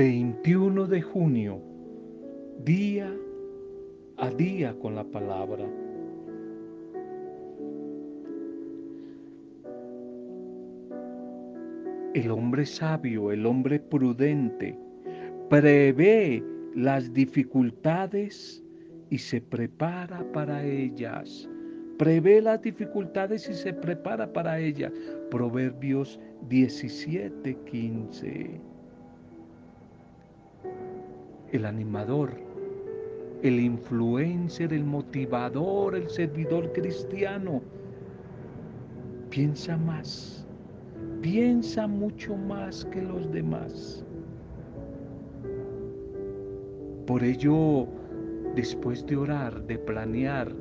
21 de junio, día a día con la palabra. El hombre sabio, el hombre prudente, prevé las dificultades y se prepara para ellas. Prevé las dificultades y se prepara para ellas. Proverbios 17, 15. El animador, el influencer, el motivador, el servidor cristiano, piensa más, piensa mucho más que los demás. Por ello, después de orar, de planear,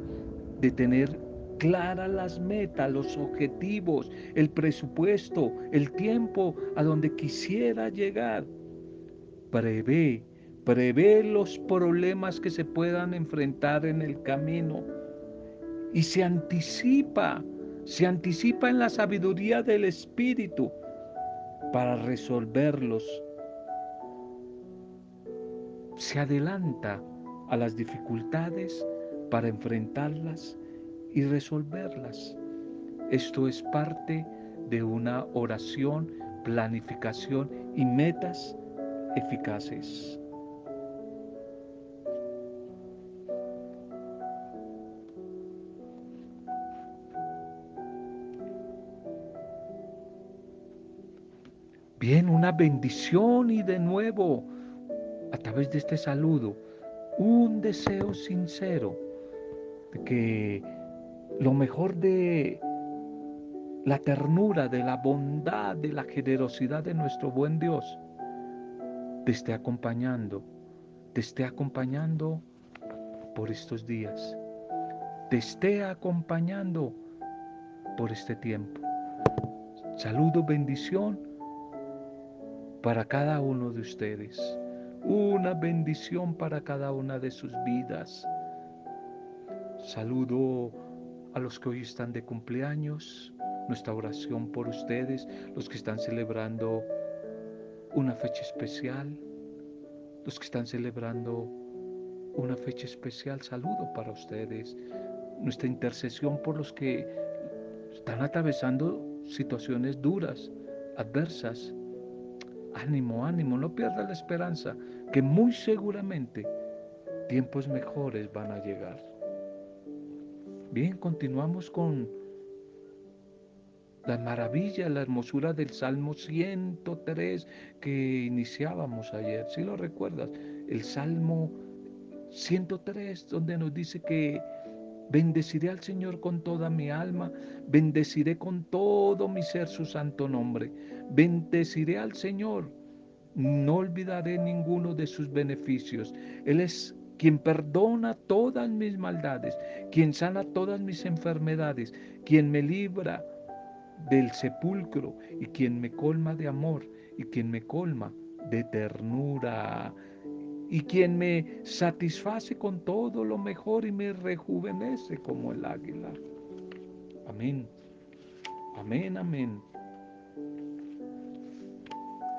de tener claras las metas, los objetivos, el presupuesto, el tiempo a donde quisiera llegar, prevé, prevé los problemas que se puedan enfrentar en el camino y se anticipa, se anticipa en la sabiduría del Espíritu para resolverlos se adelanta a las dificultades para enfrentarlas y resolverlas. Esto es parte de una oración, planificación y metas eficaces. Una bendición y de nuevo a través de este saludo un deseo sincero de que lo mejor de la ternura, de la bondad, de la generosidad de nuestro buen Dios te esté acompañando, te esté acompañando por estos días, te esté acompañando por este tiempo. Saludo, bendición para cada uno de ustedes una bendición para cada una de sus vidas. Saludo a los que hoy están de cumpleaños, nuestra oración por ustedes, los que están celebrando una fecha especial, los que están celebrando una fecha especial, saludo para ustedes, nuestra intercesión por los que están atravesando situaciones duras, adversas, Ánimo, ánimo, no pierda la esperanza, que muy seguramente tiempos mejores van a llegar. Bien, continuamos con la maravilla, la hermosura del Salmo 103 que iniciábamos ayer. Si lo recuerdas, el Salmo 103, donde nos dice que Bendeciré al Señor con toda mi alma, bendeciré con todo mi ser su santo nombre. Bendeciré al Señor, no olvidaré ninguno de sus beneficios. Él es quien perdona todas mis maldades, quien sana todas mis enfermedades, quien me libra del sepulcro y quien me colma de amor y quien me colma de ternura y quien me satisface con todo lo mejor y me rejuvenece como el águila. Amén. Amén, amén.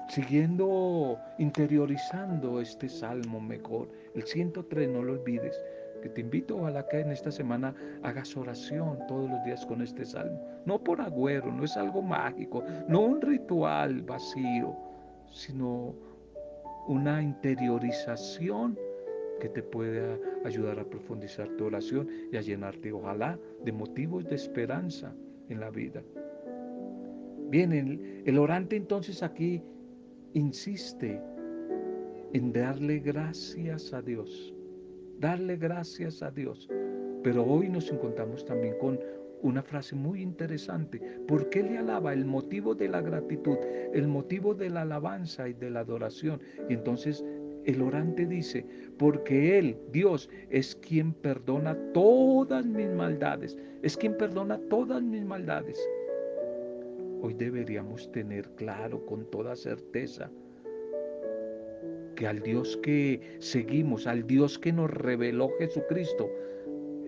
Siguiendo interiorizando este salmo mejor, el 103, no lo olvides, que te invito ojalá que en esta semana hagas oración todos los días con este salmo. No por agüero, no es algo mágico, no un ritual vacío, sino una interiorización que te pueda ayudar a profundizar tu oración y a llenarte, ojalá, de motivos de esperanza en la vida. Bien, el, el orante entonces aquí insiste en darle gracias a Dios, darle gracias a Dios. Pero hoy nos encontramos también con una frase muy interesante. ¿Por qué le alaba? El motivo de la gratitud, el motivo de la alabanza y de la adoración. Y entonces el orante dice, porque Él, Dios, es quien perdona todas mis maldades, es quien perdona todas mis maldades. Hoy deberíamos tener claro con toda certeza que al Dios que seguimos, al Dios que nos reveló Jesucristo,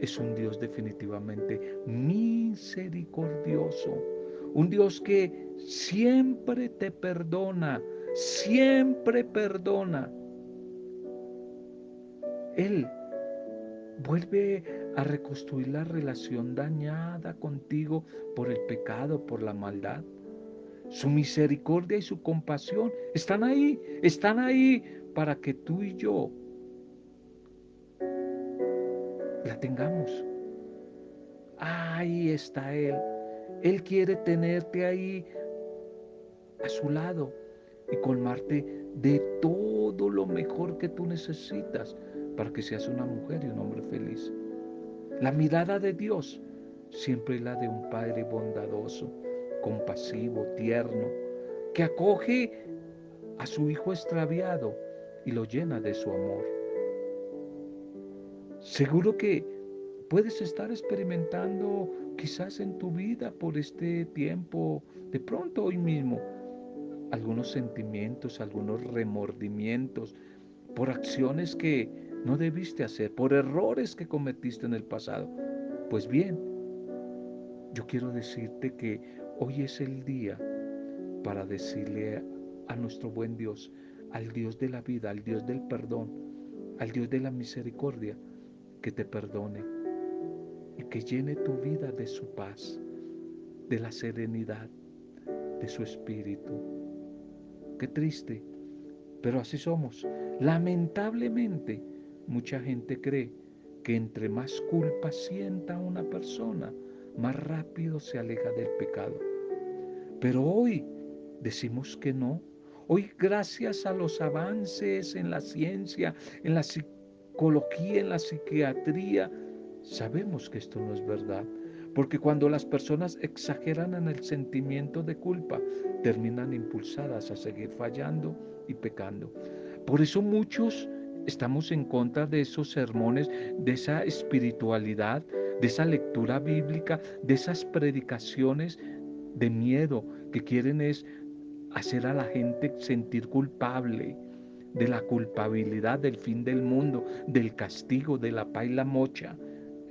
es un Dios definitivamente misericordioso, un Dios que siempre te perdona, siempre perdona. Él vuelve a reconstruir la relación dañada contigo por el pecado, por la maldad. Su misericordia y su compasión están ahí, están ahí para que tú y yo la tengamos. Ahí está Él. Él quiere tenerte ahí a su lado y colmarte de todo lo mejor que tú necesitas para que seas una mujer y un hombre feliz. La mirada de Dios siempre es la de un Padre bondadoso, compasivo, tierno, que acoge a su hijo extraviado y lo llena de su amor. Seguro que puedes estar experimentando quizás en tu vida por este tiempo, de pronto hoy mismo, algunos sentimientos, algunos remordimientos por acciones que no debiste hacer, por errores que cometiste en el pasado. Pues bien, yo quiero decirte que hoy es el día para decirle a nuestro buen Dios, al Dios de la vida, al Dios del perdón, al Dios de la misericordia, que te perdone y que llene tu vida de su paz, de la serenidad, de su espíritu. Qué triste, pero así somos. Lamentablemente, mucha gente cree que entre más culpa sienta una persona, más rápido se aleja del pecado. Pero hoy decimos que no. Hoy gracias a los avances en la ciencia, en la psicología, en la psiquiatría, sabemos que esto no es verdad. Porque cuando las personas exageran en el sentimiento de culpa, terminan impulsadas a seguir fallando y pecando. Por eso muchos estamos en contra de esos sermones, de esa espiritualidad, de esa lectura bíblica, de esas predicaciones de miedo que quieren es hacer a la gente sentir culpable de la culpabilidad del fin del mundo, del castigo, de la paila mocha.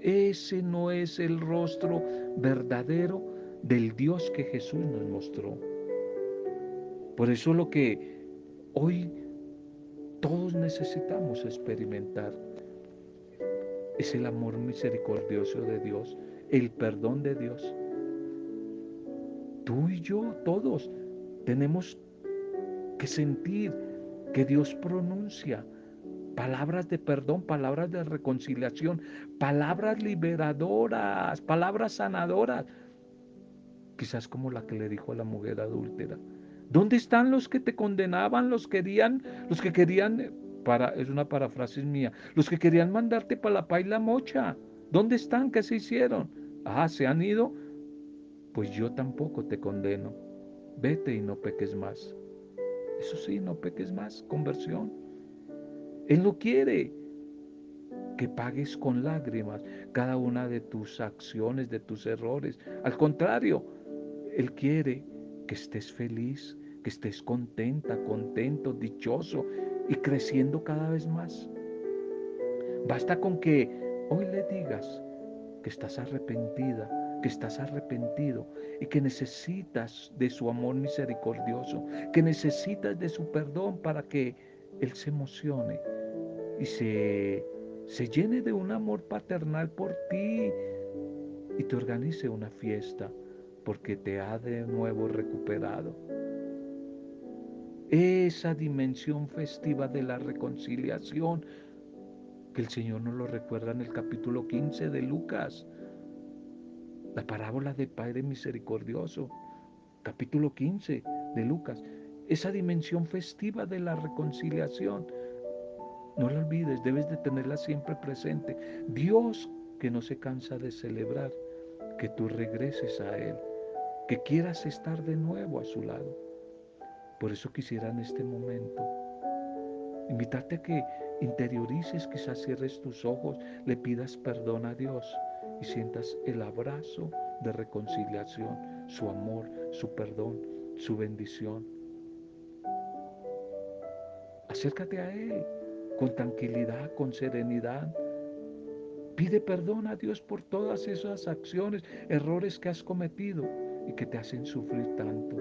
Ese no es el rostro verdadero del Dios que Jesús nos mostró. Por eso lo que hoy todos necesitamos experimentar es el amor misericordioso de Dios, el perdón de Dios. Tú y yo, todos, tenemos que sentir que Dios pronuncia palabras de perdón, palabras de reconciliación, palabras liberadoras, palabras sanadoras, quizás como la que le dijo a la mujer adúltera. ¿Dónde están los que te condenaban, los querían, los que querían, para, es una paráfrasis mía, los que querían mandarte para la paila mocha? ¿Dónde están? ¿Qué se hicieron? Ah, se han ido. Pues yo tampoco te condeno. Vete y no peques más. Eso sí, no peques más, conversión. Él no quiere que pagues con lágrimas cada una de tus acciones, de tus errores. Al contrario, Él quiere que estés feliz, que estés contenta, contento, dichoso y creciendo cada vez más. Basta con que hoy le digas que estás arrepentida, que estás arrepentido y que necesitas de su amor misericordioso, que necesitas de su perdón para que Él se emocione y se, se llene de un amor paternal por ti y te organice una fiesta porque te ha de nuevo recuperado. Esa dimensión festiva de la reconciliación que el Señor nos lo recuerda en el capítulo 15 de Lucas, la parábola del Padre Misericordioso, capítulo 15 de Lucas, esa dimensión festiva de la reconciliación. No la olvides, debes de tenerla siempre presente. Dios que no se cansa de celebrar que tú regreses a Él, que quieras estar de nuevo a su lado. Por eso quisiera en este momento invitarte a que interiorices, quizás cierres tus ojos, le pidas perdón a Dios y sientas el abrazo de reconciliación, su amor, su perdón, su bendición. Acércate a Él con tranquilidad, con serenidad. Pide perdón a Dios por todas esas acciones, errores que has cometido y que te hacen sufrir tanto.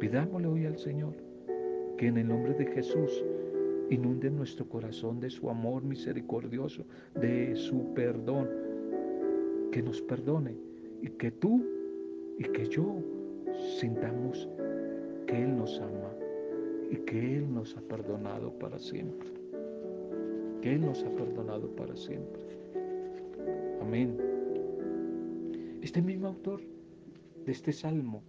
Pidámosle hoy al Señor que en el nombre de Jesús inunde nuestro corazón de su amor misericordioso, de su perdón, que nos perdone y que tú y que yo sintamos que Él nos ama y que Él nos ha perdonado para siempre. Que Él nos ha perdonado para siempre. Amén. Este mismo autor de este salmo,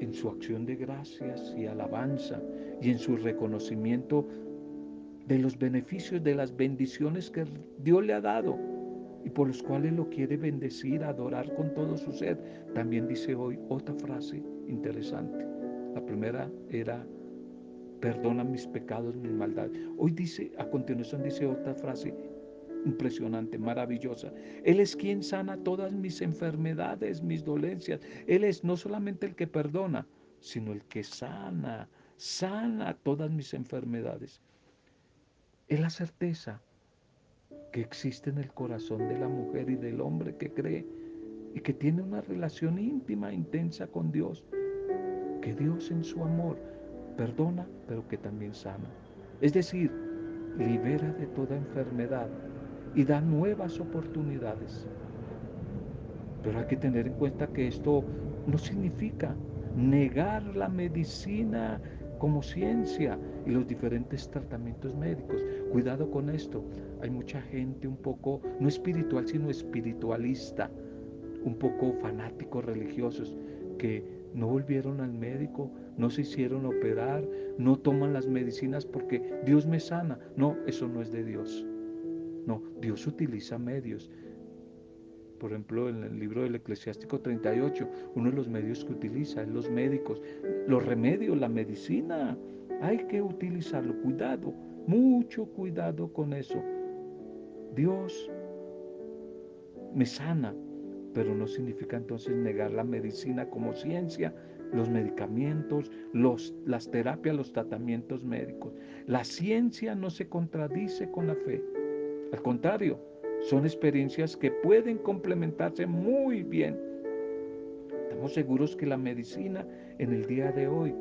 en su acción de gracias y alabanza y en su reconocimiento de los beneficios, de las bendiciones que Dios le ha dado y por los cuales lo quiere bendecir, adorar con todo su ser, también dice hoy otra frase interesante. La primera era, perdona mis pecados, mis maldades. Hoy dice, a continuación dice otra frase impresionante, maravillosa. Él es quien sana todas mis enfermedades, mis dolencias. Él es no solamente el que perdona, sino el que sana, sana todas mis enfermedades. Es la certeza que existe en el corazón de la mujer y del hombre que cree y que tiene una relación íntima, intensa con Dios. Que Dios en su amor perdona, pero que también sana. Es decir, libera de toda enfermedad y da nuevas oportunidades. Pero hay que tener en cuenta que esto no significa negar la medicina como ciencia y los diferentes tratamientos médicos. Cuidado con esto. Hay mucha gente un poco, no espiritual, sino espiritualista, un poco fanáticos religiosos, que no volvieron al médico, no se hicieron operar, no toman las medicinas porque Dios me sana. No, eso no es de Dios. No, Dios utiliza medios. Por ejemplo, en el libro del Eclesiástico 38, uno de los medios que utiliza es los médicos, los remedios, la medicina. Hay que utilizarlo. Cuidado, mucho cuidado con eso. Dios me sana, pero no significa entonces negar la medicina como ciencia, los medicamentos, los, las terapias, los tratamientos médicos. La ciencia no se contradice con la fe. Al contrario, son experiencias que pueden complementarse muy bien. Estamos seguros que la medicina en el día de hoy,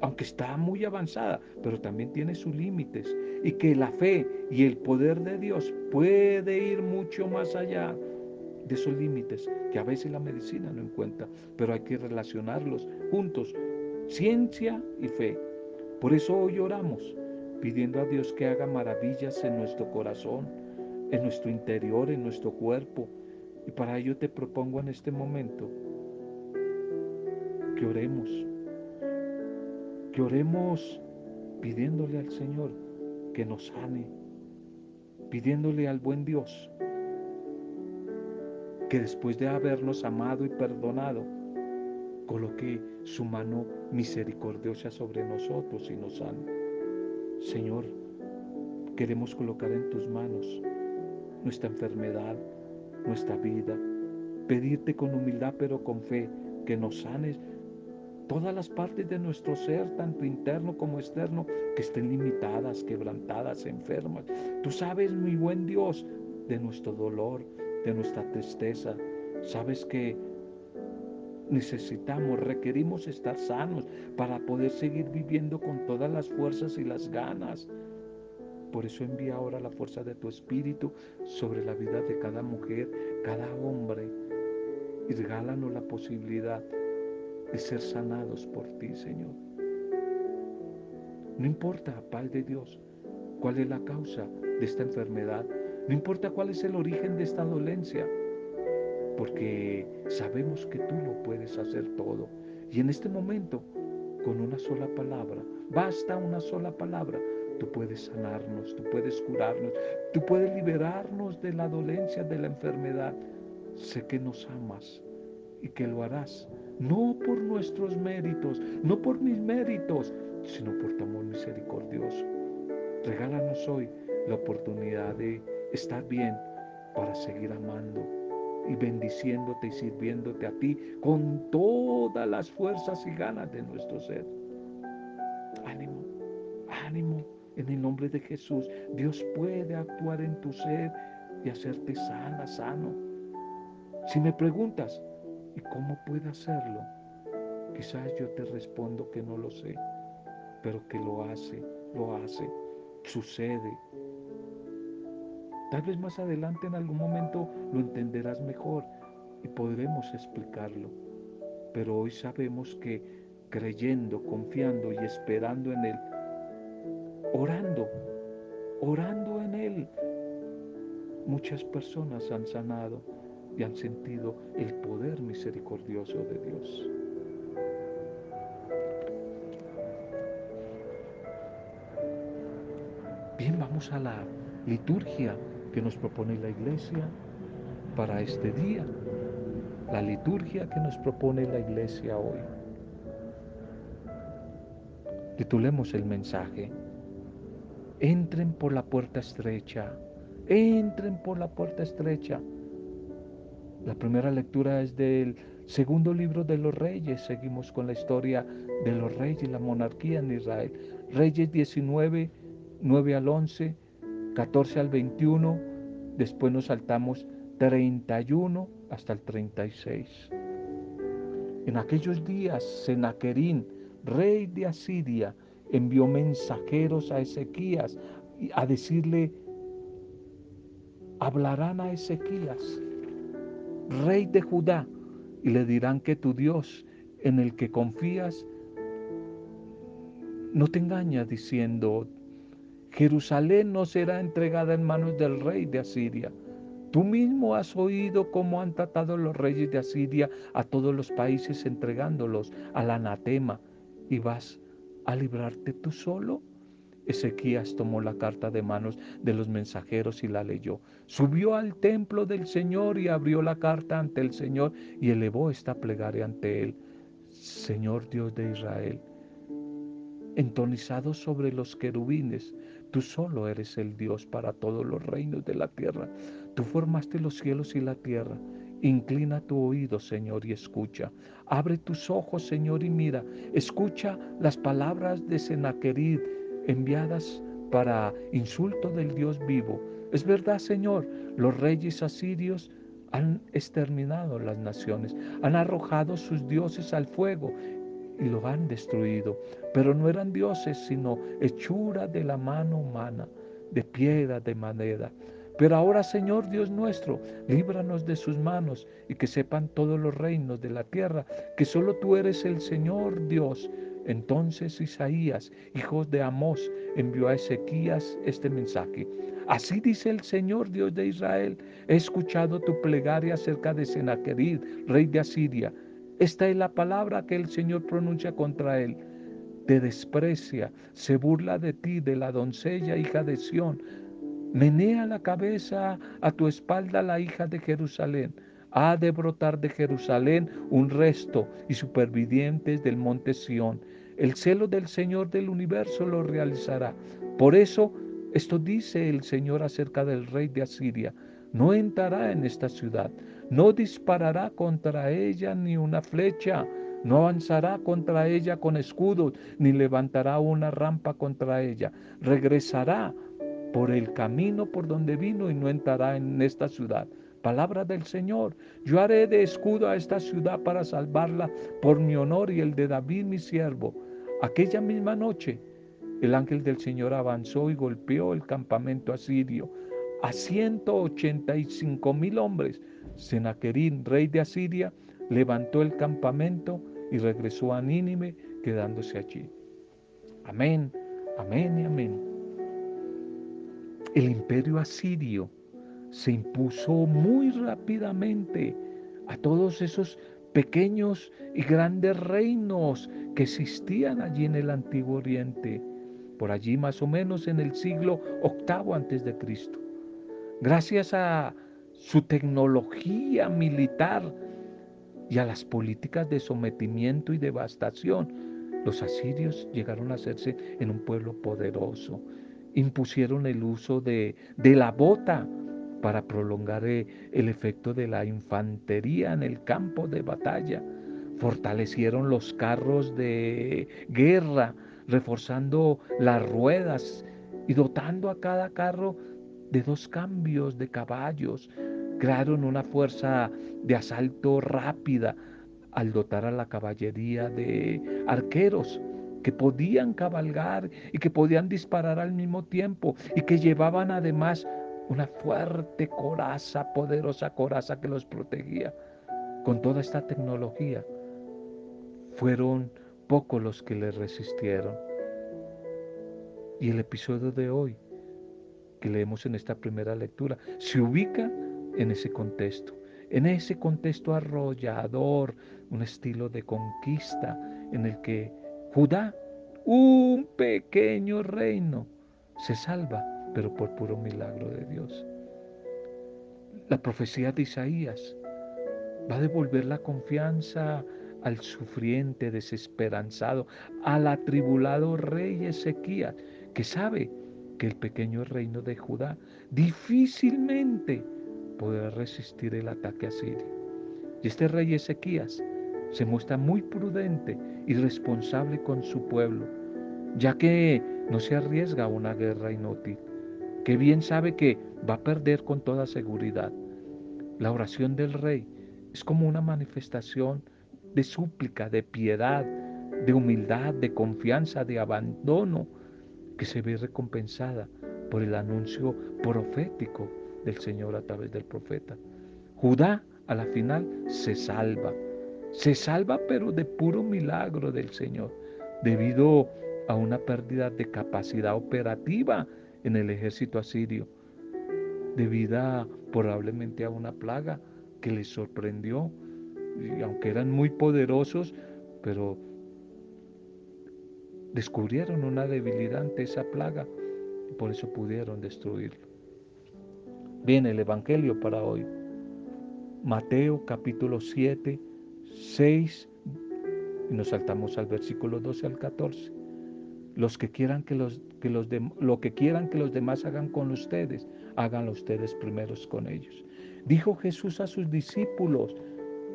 aunque está muy avanzada, pero también tiene sus límites y que la fe y el poder de Dios puede ir mucho más allá de esos límites que a veces la medicina no encuentra, pero hay que relacionarlos juntos, ciencia y fe. Por eso hoy oramos pidiendo a Dios que haga maravillas en nuestro corazón, en nuestro interior, en nuestro cuerpo. Y para ello te propongo en este momento que oremos, que oremos pidiéndole al Señor que nos sane, pidiéndole al buen Dios que después de habernos amado y perdonado, coloque su mano misericordiosa sobre nosotros y nos sane. Señor, queremos colocar en tus manos nuestra enfermedad, nuestra vida, pedirte con humildad pero con fe que nos sanes todas las partes de nuestro ser, tanto interno como externo, que estén limitadas, quebrantadas, enfermas. Tú sabes, mi buen Dios, de nuestro dolor, de nuestra tristeza. Sabes que necesitamos, requerimos estar sanos para poder seguir viviendo con todas las fuerzas y las ganas. Por eso envía ahora la fuerza de tu espíritu sobre la vida de cada mujer, cada hombre, y regálanos la posibilidad de ser sanados por ti, Señor. No importa, Padre Dios, cuál es la causa de esta enfermedad, no importa cuál es el origen de esta dolencia, porque sabemos que tú lo puedes hacer todo. Y en este momento, con una sola palabra, basta una sola palabra, tú puedes sanarnos, tú puedes curarnos, tú puedes liberarnos de la dolencia, de la enfermedad. Sé que nos amas y que lo harás, no por nuestros méritos, no por mis méritos, sino por tu amor misericordioso. Regálanos hoy la oportunidad de estar bien para seguir amando y bendiciéndote y sirviéndote a ti con todas las fuerzas y ganas de nuestro ser. En el nombre de Jesús. Dios puede actuar en tu ser y hacerte sana, sano. Si me preguntas, ¿y cómo puede hacerlo? Quizás yo te respondo que no lo sé, pero que lo hace, lo hace, sucede. Tal vez más adelante en algún momento lo entenderás mejor y podremos explicarlo. Pero hoy sabemos que creyendo, confiando y esperando en Él, orando, orando en Él, muchas personas han sanado y han sentido el poder misericordioso de Dios. Bien, vamos a la liturgia que nos propone la iglesia para este día, la liturgia que nos propone la iglesia hoy. Titulemos el mensaje. Entren por la puerta estrecha, entren por la puerta estrecha. La primera lectura es del segundo libro de los reyes. Seguimos con la historia de los reyes y la monarquía en Israel. Reyes 19, 9 al 11, 14 al 21. Después nos saltamos 31 hasta el 36. En aquellos días, Senaquerín, rey de Asiria, envió mensajeros a Ezequías a decirle, hablarán a Ezequías, rey de Judá, y le dirán que tu Dios en el que confías no te engaña diciendo, Jerusalén no será entregada en manos del rey de Asiria. Tú mismo has oído cómo han tratado los reyes de Asiria a todos los países entregándolos al anatema y vas a librarte tú solo. Ezequías tomó la carta de manos de los mensajeros y la leyó. Subió al templo del Señor y abrió la carta ante el Señor y elevó esta plegaria ante él. Señor Dios de Israel, entonizado sobre los querubines, tú solo eres el Dios para todos los reinos de la tierra. Tú formaste los cielos y la tierra. Inclina tu oído, Señor, y escucha. Abre tus ojos, Señor, y mira. Escucha las palabras de Senaquerid enviadas para insulto del Dios vivo. Es verdad, Señor, los reyes asirios han exterminado las naciones, han arrojado sus dioses al fuego y lo han destruido. Pero no eran dioses, sino hechura de la mano humana, de piedra, de madera. Pero ahora, Señor Dios nuestro, líbranos de sus manos y que sepan todos los reinos de la tierra que solo tú eres el Señor Dios. Entonces Isaías, hijo de Amós, envió a Ezequías este mensaje. Así dice el Señor Dios de Israel, he escuchado tu plegaria acerca de Sennacherib, rey de Asiria. Esta es la palabra que el Señor pronuncia contra él. Te desprecia, se burla de ti, de la doncella hija de Sión, Menea la cabeza a tu espalda la hija de Jerusalén. Ha de brotar de Jerusalén un resto y supervivientes del monte Sión. El celo del Señor del universo lo realizará. Por eso, esto dice el Señor acerca del rey de Asiria. No entrará en esta ciudad, no disparará contra ella ni una flecha, no avanzará contra ella con escudos, ni levantará una rampa contra ella. Regresará por el camino por donde vino y no entrará en esta ciudad. Palabra del Señor, yo haré de escudo a esta ciudad para salvarla por mi honor y el de David mi siervo. Aquella misma noche el ángel del Señor avanzó y golpeó el campamento asirio a 185 mil hombres. Senaquerín, rey de Asiria, levantó el campamento y regresó a Nínive quedándose allí. Amén, amén y amén el imperio asirio se impuso muy rápidamente a todos esos pequeños y grandes reinos que existían allí en el antiguo oriente, por allí más o menos en el siglo octavo antes de Cristo. Gracias a su tecnología militar y a las políticas de sometimiento y devastación, los asirios llegaron a hacerse en un pueblo poderoso impusieron el uso de, la bota para prolongar eh, el efecto de la infantería en el campo de batalla. Fortalecieron los carros de guerra, reforzando las ruedas y dotando a cada carro de dos cambios de caballos. Crearon una fuerza de asalto rápida, al dotar a la caballería de arqueros que podían cabalgar y que podían disparar al mismo tiempo y que llevaban además una fuerte coraza, poderosa coraza que los protegía. Con toda esta tecnología, fueron pocos los que le resistieron. Y el episodio de hoy, que leemos en esta primera lectura, se ubica en ese contexto, en ese contexto arrollador, un estilo de conquista en el que Judá, un pequeño reino, se salva, pero por puro milagro de Dios. La profecía de Isaías va a devolver la confianza al sufriente, desesperanzado, al atribulado rey Ezequías, que sabe que el pequeño reino de Judá difícilmente podrá resistir el ataque asirio. Y este rey Ezequías se muestra muy prudente y responsable con su pueblo, ya que no se arriesga a una guerra inútil, que bien sabe que va a perder con toda seguridad. La oración del rey es como una manifestación de súplica, de piedad, de humildad, de confianza, de abandono, que se ve recompensada por el anuncio profético del Señor a través del profeta. Judá a la final se salva, se salva pero de puro milagro del Señor, debido a una pérdida de capacidad operativa en el ejército asirio, debida probablemente a una plaga que les sorprendió y aunque eran muy poderosos, pero descubrieron una debilidad ante esa plaga y por eso pudieron destruirlo. Viene el Evangelio para hoy. Mateo capítulo 7, 6, y nos saltamos al versículo 12 al 14. Los que quieran que los, que los lo que quieran que los demás hagan con ustedes, háganlo ustedes primeros con ellos. Dijo Jesús a sus discípulos,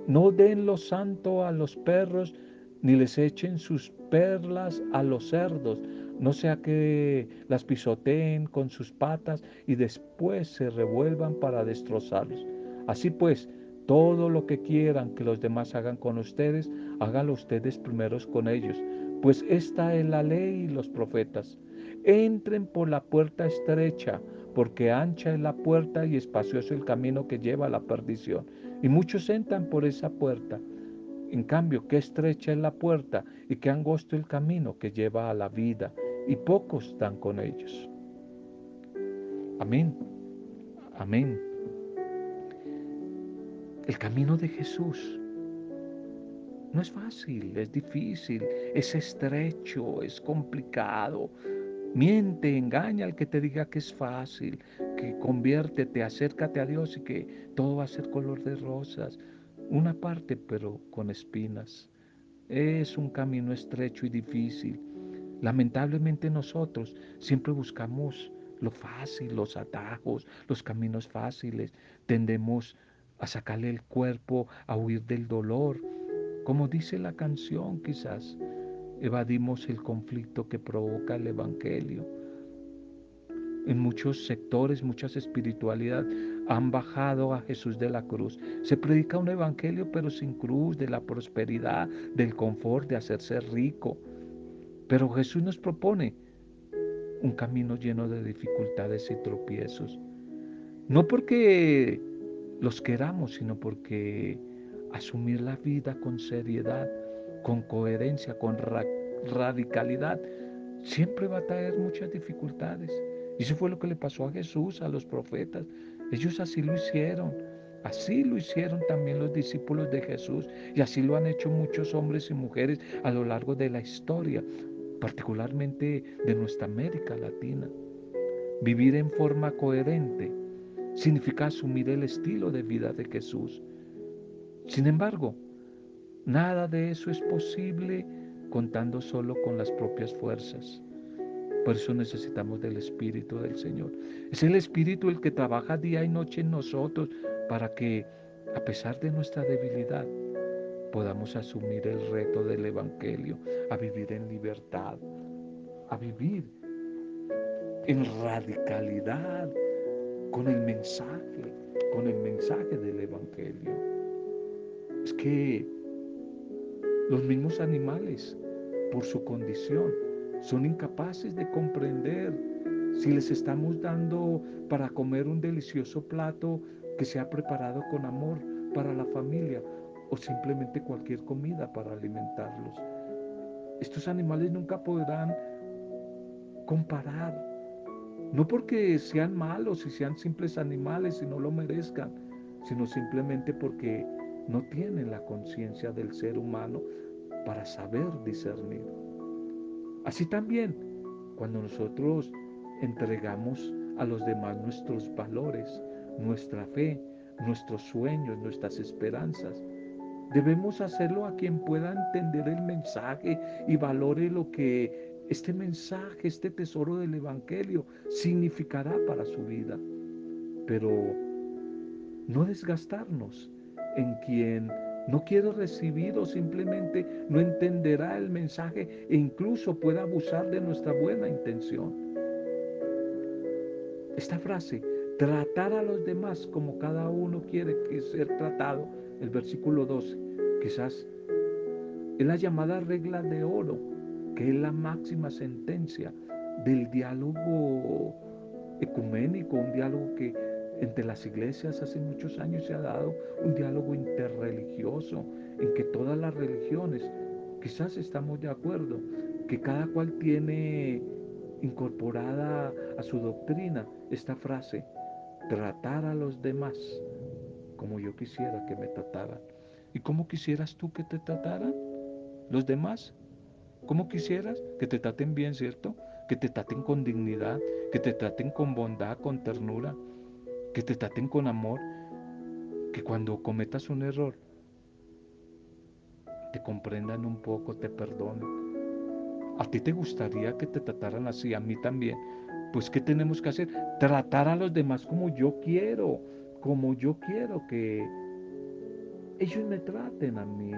no den lo santo a los perros, ni les echen sus perlas a los cerdos, no sea que las pisoteen con sus patas y después se revuelvan para destrozarlos. Así pues, todo lo que quieran que los demás hagan con ustedes, háganlo ustedes primeros con ellos, pues esta es la ley y los profetas. Entren por la puerta estrecha, porque ancha es la puerta y espacioso el camino que lleva a la perdición y muchos entran por esa puerta. En cambio, qué estrecha es la puerta y qué angosto el camino que lleva a la vida, y pocos dan con ellos. Amén. Amén. El camino de Jesús no es fácil, es difícil, es estrecho, es complicado, Miente, engaña al que te diga que es fácil, que conviértete, acércate a Dios y que todo va a ser color de rosas. Una parte, pero con espinas. Es un camino estrecho y difícil. Lamentablemente nosotros siempre buscamos lo fácil, los atajos, los caminos fáciles. Tendemos a sacarle el cuerpo, a huir del dolor. Como dice la canción quizás, evadimos el conflicto que provoca el Evangelio. En muchos sectores, muchas espiritualidades han bajado a Jesús de la cruz. Se predica un evangelio pero sin cruz, de la prosperidad, del confort, de hacerse rico. Pero Jesús nos propone un camino lleno de dificultades y tropiezos. No porque los queramos, sino porque asumir la vida con seriedad con coherencia, con radicalidad, siempre va a traer muchas dificultades. Y eso fue lo que le pasó a Jesús, a los profetas. Ellos así lo hicieron. Así lo hicieron también los discípulos de Jesús y así lo han hecho muchos hombres y mujeres a lo largo de la historia, particularmente de nuestra América Latina. Vivir en forma coherente significa asumir el estilo de vida de Jesús. Sin embargo, Nada de eso es posible contando solo con las propias fuerzas. Por eso necesitamos del Espíritu del Señor. Es el Espíritu el que trabaja día y noche en nosotros para que, a pesar de nuestra debilidad, podamos asumir el reto del Evangelio, a vivir en libertad, a vivir en radicalidad con el mensaje, con el mensaje del Evangelio. Es que Los mismos animales, por su condición, son incapaces de comprender si les estamos dando para comer un delicioso plato que se ha preparado con amor para la familia o simplemente cualquier comida para alimentarlos. Estos animales nunca podrán comparar, no porque sean malos y sean simples animales y no lo merezcan, sino simplemente porque no tienen la conciencia del ser humano para saber discernir. Así también, cuando nosotros entregamos a los demás nuestros valores, nuestra fe, nuestros sueños, nuestras esperanzas, debemos hacerlo a quien pueda entender el mensaje y valore lo que este mensaje, este tesoro del Evangelio significará para su vida. Pero no desgastarnos en quien no quiere recibir o simplemente no entenderá el mensaje e incluso pueda abusar de nuestra buena intención. Esta frase, tratar a los demás como cada uno quiere que ser tratado, el versículo 12, quizás es la llamada regla de oro, que es la máxima sentencia del diálogo ecuménico, un diálogo que entre las iglesias hace muchos años se ha dado un diálogo interreligioso en que todas las religiones, quizás estamos de acuerdo, que cada cual tiene incorporada a su doctrina esta frase, tratar a los demás como yo quisiera que me trataran. ¿Y cómo quisieras tú que te trataran los demás? ¿Cómo quisieras que te traten bien, cierto? Que te traten con dignidad, que te traten con bondad, con ternura, que te traten con amor, que cuando cometas un error te comprendan un poco, te perdonen. ¿A ti te gustaría que te trataran así? A mí también. Pues ¿qué tenemos que hacer? Tratar a los demás como yo quiero, como yo quiero que ellos me traten a mí.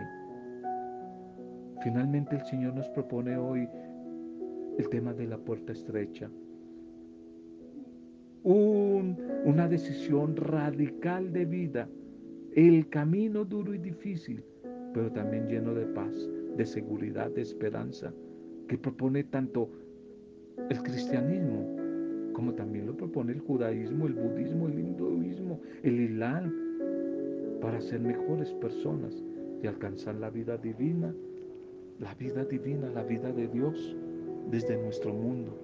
Finalmente el Señor nos propone hoy el tema de la puerta estrecha. Una decisión radical de vida, el camino duro y difícil, pero también lleno de paz, de seguridad, de esperanza, que propone tanto el cristianismo como también lo propone el judaísmo, el budismo, el hinduismo, el islam, para ser mejores personas y alcanzar la vida divina, la vida divina, la vida de Dios desde nuestro mundo,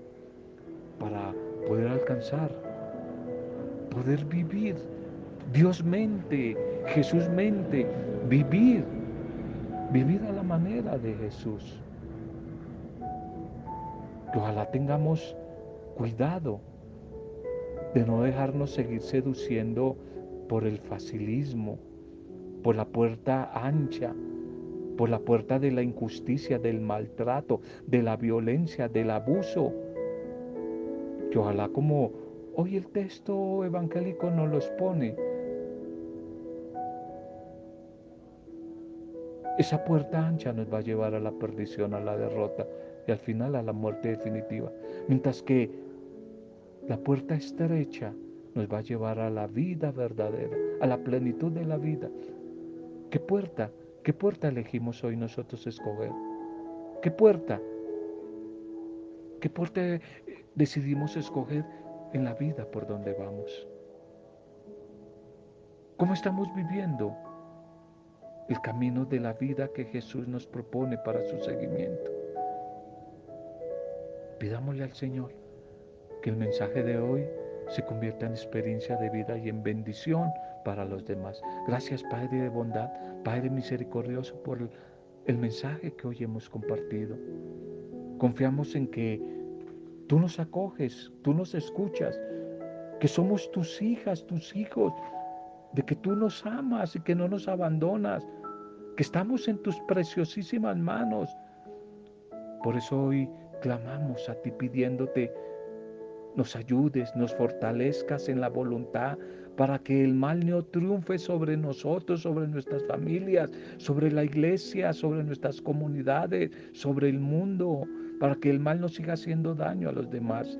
para poder alcanzar poder vivir. Dios mente, Jesús mente, vivir, vivir a la manera de Jesús. ojalá tengamos cuidado de no dejarnos seguir seduciendo por el facilismo, por la puerta ancha, por la puerta de la injusticia, del maltrato, de la violencia, del abuso. Que ojalá como Hoy el texto evangélico nos lo expone. Esa puerta ancha nos va a llevar a la perdición, a la derrota y al final a la muerte definitiva. Mientras que la puerta estrecha nos va a llevar a la vida verdadera, a la plenitud de la vida. ¿Qué puerta? ¿Qué puerta elegimos hoy nosotros escoger? ¿Qué puerta? ¿Qué puerta decidimos escoger en la vida por donde vamos. ¿Cómo estamos viviendo el camino de la vida que Jesús nos propone para su seguimiento? Pidámosle al Señor que el mensaje de hoy se convierta en experiencia de vida y en bendición para los demás. Gracias Padre de bondad, Padre misericordioso por el, mensaje que hoy hemos compartido. Confiamos en que Tú nos acoges, tú nos escuchas, que somos tus hijas, tus hijos, de que tú nos amas y que no nos abandonas, que estamos en tus preciosísimas manos. Por eso hoy clamamos a ti pidiéndote, nos ayudes, nos fortalezcas en la voluntad para que el mal no triunfe sobre nosotros, sobre nuestras familias, sobre la iglesia, sobre nuestras comunidades, sobre el mundo para que el mal no siga haciendo daño a los demás.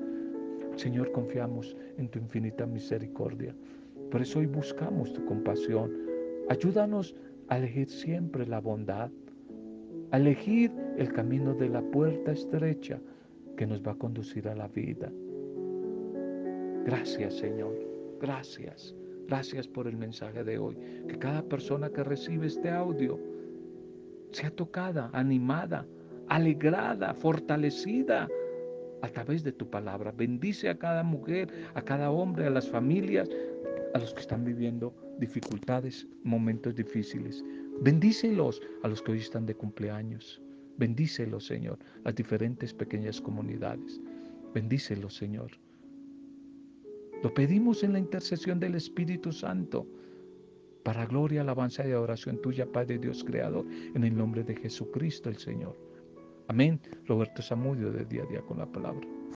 Señor, confiamos en tu infinita misericordia. Por eso hoy buscamos tu compasión. Ayúdanos a elegir siempre la bondad, a elegir el camino de la puerta estrecha que nos va a conducir a la vida. Gracias Señor, gracias, gracias por el mensaje de hoy. Que cada persona que recibe este audio sea tocada, animada, alegrada, fortalecida a través de tu palabra. Bendice a cada mujer, a cada hombre, a las familias, a los que están viviendo dificultades, momentos difíciles. Bendícelos a los que hoy están de cumpleaños. Bendícelos, Señor, las diferentes pequeñas comunidades. Bendícelos, Señor. Lo pedimos en la intercesión del Espíritu Santo, para gloria, alabanza y adoración tuya, Padre Dios Creador, en el nombre de Jesucristo el Señor. Amén. Roberto Zamudio de día a día con la palabra.